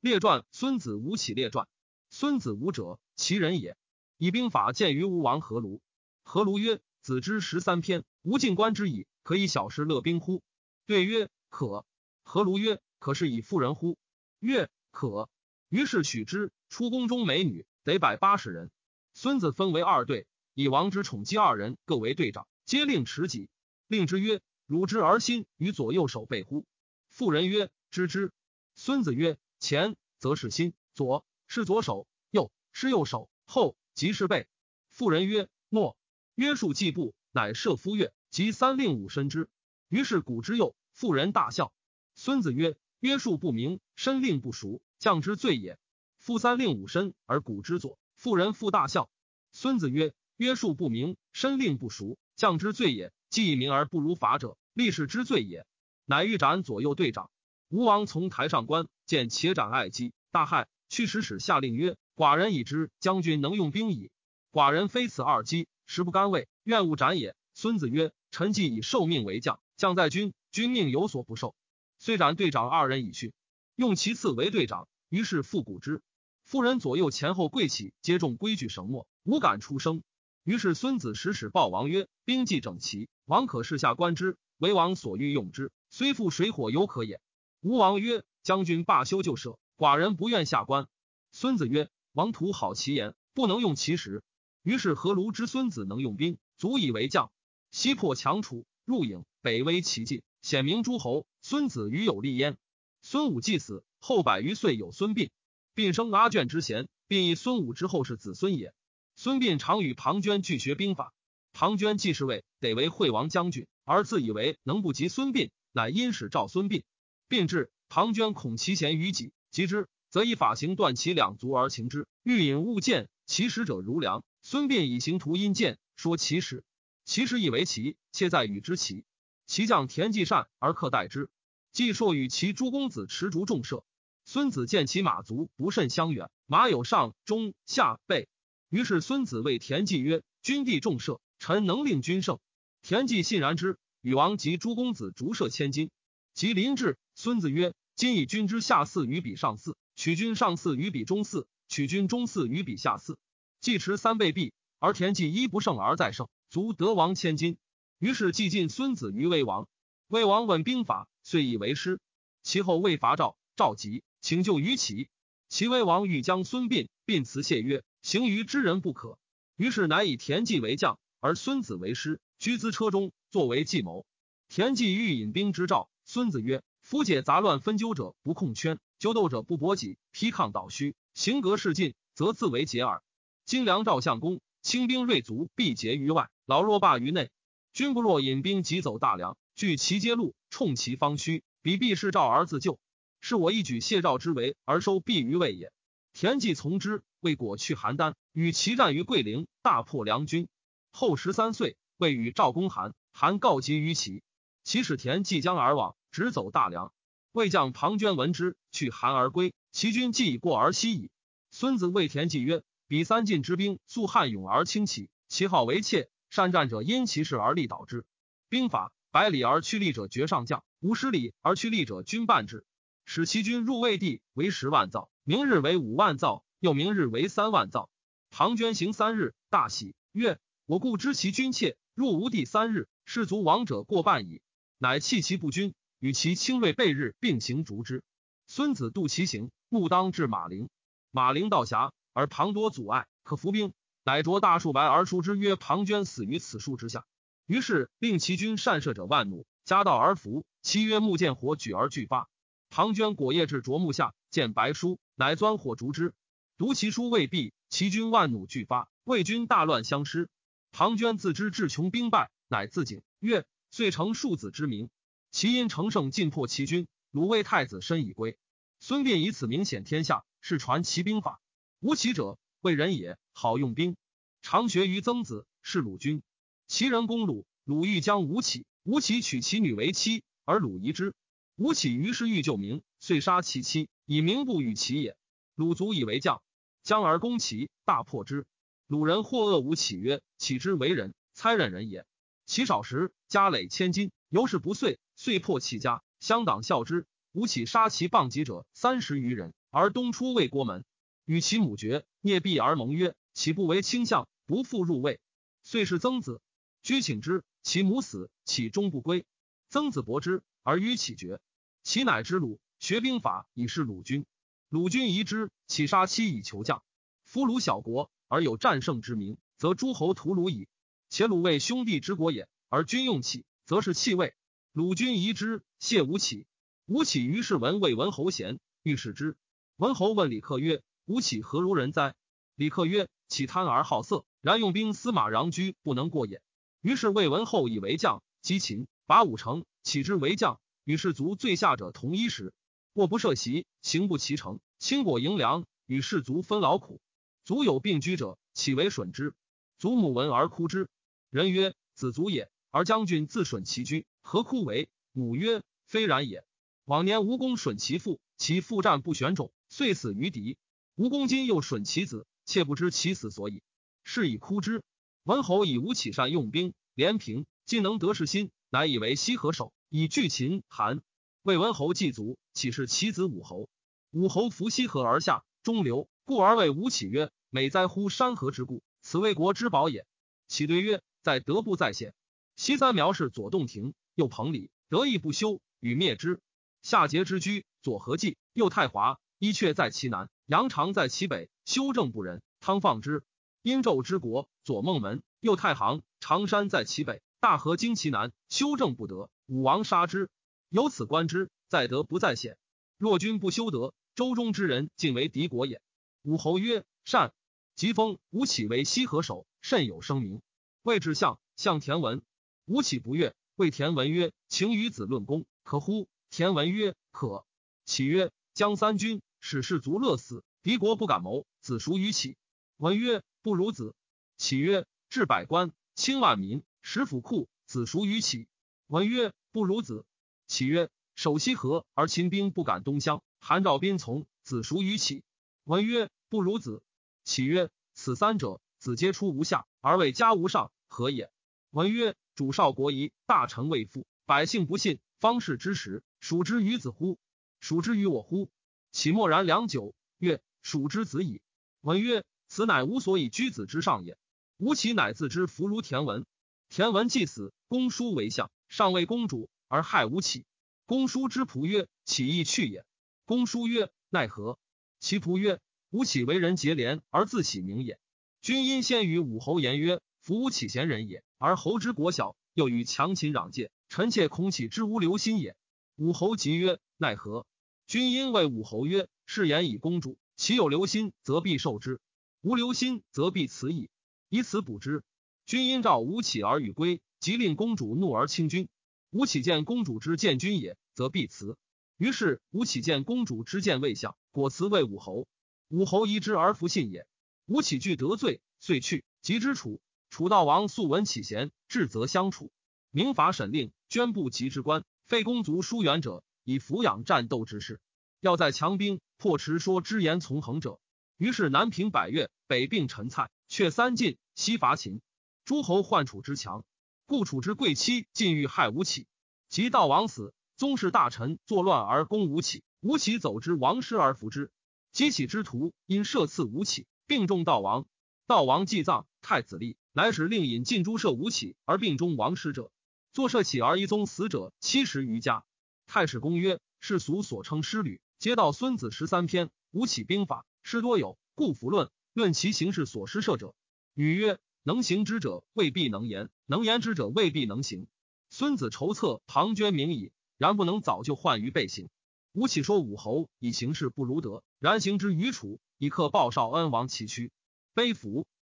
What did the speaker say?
列传孙子吴起列传。孙子吴者，其人也。以兵法见于吴王阖庐。阖庐曰：“子之十三篇，吾进观之矣，可以小事乐兵乎？”对曰：“可。”阖庐曰：“可是以妇人乎？”曰：“可。”于是许之。出宫中美女得百八十人。孙子分为二队，以王之宠姬二人各为队长，皆令持戟。令之曰：“汝之而心与左右手背乎？”妇人曰：“知之。”孙子曰：“前则是心，左是左手，右是右手，后即是背。”妇人曰：“诺。”约束季步，乃射夫乐，即三令五申之。于是古之右，妇人大笑。孙子曰：“约束不明，申令不熟，将之罪也。”夫三令五申而古之左，妇人复大笑。孙子曰：“约束不明，申令不熟，将之罪也。既以明而不如法者，立士之罪也。”乃欲斩左右队长。吴王从台上观，见且斩爱姬，大骇。去使使下令曰：“寡人已知将军能用兵矣。寡人非此二姬，实不甘为，愿勿斩也。”孙子曰：“臣既以受命为将，将在军，君命有所不受。虽斩队长二人以训，用其次为队长。于是复鼓之。”妇人左右前后跪起，皆众规矩绳墨，无敢出声。于是孙子使使报王曰：“兵既整齐，王可视下观之，为王所欲用之，虽复水火犹可也。”吴王曰：“将军罢休就舍，寡人不愿下官。”孙子曰：“王徒好其言，不能用其实。”于是何卢之孙子能用兵，足以为将。西破强楚，入郢，北威齐晋，显明诸侯。孙子与有立焉。孙武既死，后百余岁有孙膑。并生阿卷之贤，并以孙武之后世子孙也。孙膑常与庞涓俱学兵法。庞涓既是位，得为惠王将军，而自以为能不及孙膑，乃因使召孙膑。并至，庞涓恐其贤于己，及之，则以法行断其两足而擒之。欲引勿见，其使者如梁。孙膑以行图阴见，说其使。其使以为奇，且在与之奇。其将田忌善而克待之。既硕与其诸公子持竹重射。孙子见其马足不甚相远，马有上中下背。于是孙子谓田忌曰：“君地重射，臣能令君胜。”田忌信然之。禹王及诸公子逐射千金。及临至，孙子曰：“今以君之下四于彼上四，取君上四于彼中四，取君中四于彼下四。既持三倍币，而田忌一不胜而再胜，足得王千金。”于是既进孙子于魏王。魏王问兵法，遂以为师。其后魏伐赵，赵急。请救于齐，齐威王欲将孙膑，膑辞谢曰：“行于之人不可。”于是乃以田忌为将，而孙子为师，居资车中，作为计谋。田忌欲引兵之赵，孙子曰：“夫解杂乱分纠者不控圈，纠斗者不搏己，批抗倒虚，行格势尽，则自为解耳。今梁赵相公，轻兵锐卒，必结于外，老弱罢于内。君不若引兵急走大梁，据其街路，冲其方虚，彼必是赵而自救。”是我一举谢赵之围而收必于魏也。田忌从之，魏果去邯郸，与齐战于桂陵，大破梁军。后十三岁，魏与赵攻韩，韩告急于齐，齐使田忌将而往，直走大梁。魏将庞涓闻之，去韩而归。齐军既已过而西矣。孙子谓田忌曰：“彼三晋之兵，素汉勇而轻骑，其好为怯。善战者因其势而力导之。兵法：百里而趋利者绝上将，五十里而趋利者军半之。”使其军入魏地为十万造，明日为五万造，又明日为三万造。庞涓行三日，大喜，曰：“我故知其军怯，入吴地三日，士卒亡者过半矣。”乃弃其不军，与其轻锐备日并行逐之。孙子度其行，目当至马陵。马陵道狭，而庞多阻碍，可伏兵。乃着大树白而书之，曰：“庞涓死于此树之下。”于是令其军善射者万弩，夹道而伏。其曰：“木见火举而俱发。”庞涓果夜至啄木下，见白书，乃钻火烛之。读其书未毕，其军万弩俱发，魏军大乱相失。庞涓自知志穷兵败，乃自警曰：“遂成庶子之名。”齐因乘胜进破齐军，鲁魏太子申已归。孙膑以此名显天下，是传其兵法。吴齐者，魏人也，好用兵，常学于曾子，是鲁君。齐人攻鲁，鲁欲将吴起，吴起娶其女为妻，而鲁疑之。吴起于是欲救民，遂杀其妻，以名不与齐也。鲁卒以为将，将而攻齐，大破之。鲁人或恶吴起曰：“岂之为人，猜忍人也。”其少时，家累千金，由是不遂，遂破其家，乡党笑之。吴起杀其谤己者三十余人，而东出魏国门，与其母绝，聂必而盟曰：“岂不为卿相，不复入魏？”遂是曾子，居请之。其母死，岂终不归？曾子伯之，而与起绝。其乃之鲁，学兵法以示鲁军。鲁军疑之，起杀妻以求将。夫鲁小国，而有战胜之名，则诸侯屠鲁矣。且鲁为兄弟之国也，而君用器，则是弃位。鲁军疑之，谢吴起。吴起于是闻魏文侯贤，欲使之。文侯问李克曰：“吴起何如人哉？”李克曰：“起贪而好色，然用兵司马穰苴不能过也。”于是魏文侯以为将，击秦，拔五城，起之为将。与士卒最下者同一时，卧不设席，行不其成。轻果营粮，与士卒分劳苦。卒有病居者，岂为损之？祖母闻而哭之。人曰：“子卒也。”而将军自损其居，何哭为？母曰：“非然也。往年吴公损其父，其父战不选种，遂死于敌。吴公今又损其子，妾不知其死所以，是以哭之。”文侯以吴起善用兵，连平，今能得士心，乃以为西河守，以拒秦韩。魏文侯祭卒，岂是其子武侯？武侯伏西河而下，中流，故而谓吴起曰：“美哉乎山河之固，此为国之宝也。”启对曰：“在德不在险。西三苗氏左洞庭，右彭蠡，得意不修，与灭之。夏桀之居，左何忌，右太华，伊阙在其南，杨常在其北，修正不仁，汤放之。殷纣之国。”左孟门，右太行，常山在其北，大河经其南，修正不得，武王杀之。由此观之，在德不在险。若君不修德，周中之人尽为敌国也。武侯曰：“善。”即封吴起为西河守，甚有声名。谓至相，相田文。吴起不悦，谓田文曰：“请与子论功，可乎？”田文曰：“可。”启曰：“将三军，使士卒乐死，敌国不敢谋。子孰于起？”文曰：“不如子。”启曰：“治百官，轻万民，食府库，子孰于启？”文曰：“不如子。”启曰：“守西河而秦兵不敢东乡，韩赵兵从，子孰于启？”文曰：“不如子。”启曰：“此三者，子皆出无下，而为家无上，何也？”文曰：“主少国疑，大臣未附，百姓不信，方士之时，属之于子乎？属之于我乎？”启默然良久，曰：“属之子矣。”文曰：“此乃吾所以居子之上也。”吴起乃自知弗如田文，田文既死，公叔为相，上位公主，而害吴起。公叔之仆曰：“起亦去也。”公叔曰：“奈何？”其仆曰：“吾起为人结连，而自喜名也。君因先与武侯言曰：‘夫吴起贤人也，而侯之国小，又与强秦攘界，臣妾恐起之无留心也。’武侯即曰：‘奈何？’君因谓武侯曰：‘是言以公主，其有留心，则必受之；无留心，则必辞矣。’”以此补之。君因召吴起而与归，即令公主怒而轻君。吴起见公主之见君也，则必辞。于是吴起见公主之见未相，果辞谓武侯。武侯疑之而弗信也。吴起惧得罪，遂去。及之楚，楚悼王素闻启贤，至则相处。明法审令，捐布及之官，废公族疏远者，以抚养战斗之事。要在强兵，破持说之言从横者。于是南平百越，北并陈蔡。却三晋，西伐秦，诸侯患楚之强，故楚之贵戚尽欲害吴起。及悼王死，宗室大臣作乱而攻吴起，吴起走之王师而服之。击起之徒因射刺吴起，病重悼王。悼王祭葬，太子立，乃使令引进诛射吴起而并中亡师者，作射起而一宗死者七十余家。太史公曰：世俗所称师旅，皆道孙子十三篇，吴起兵法，师多有，故弗论。论其行事所施射者，女曰：能行之者未必能言，能言之者未必能行。孙子筹策，庞涓明矣，然不能早就患于背行。吴起说武侯以行事不如德，然行之于楚，以克鲍少恩王其躯，背负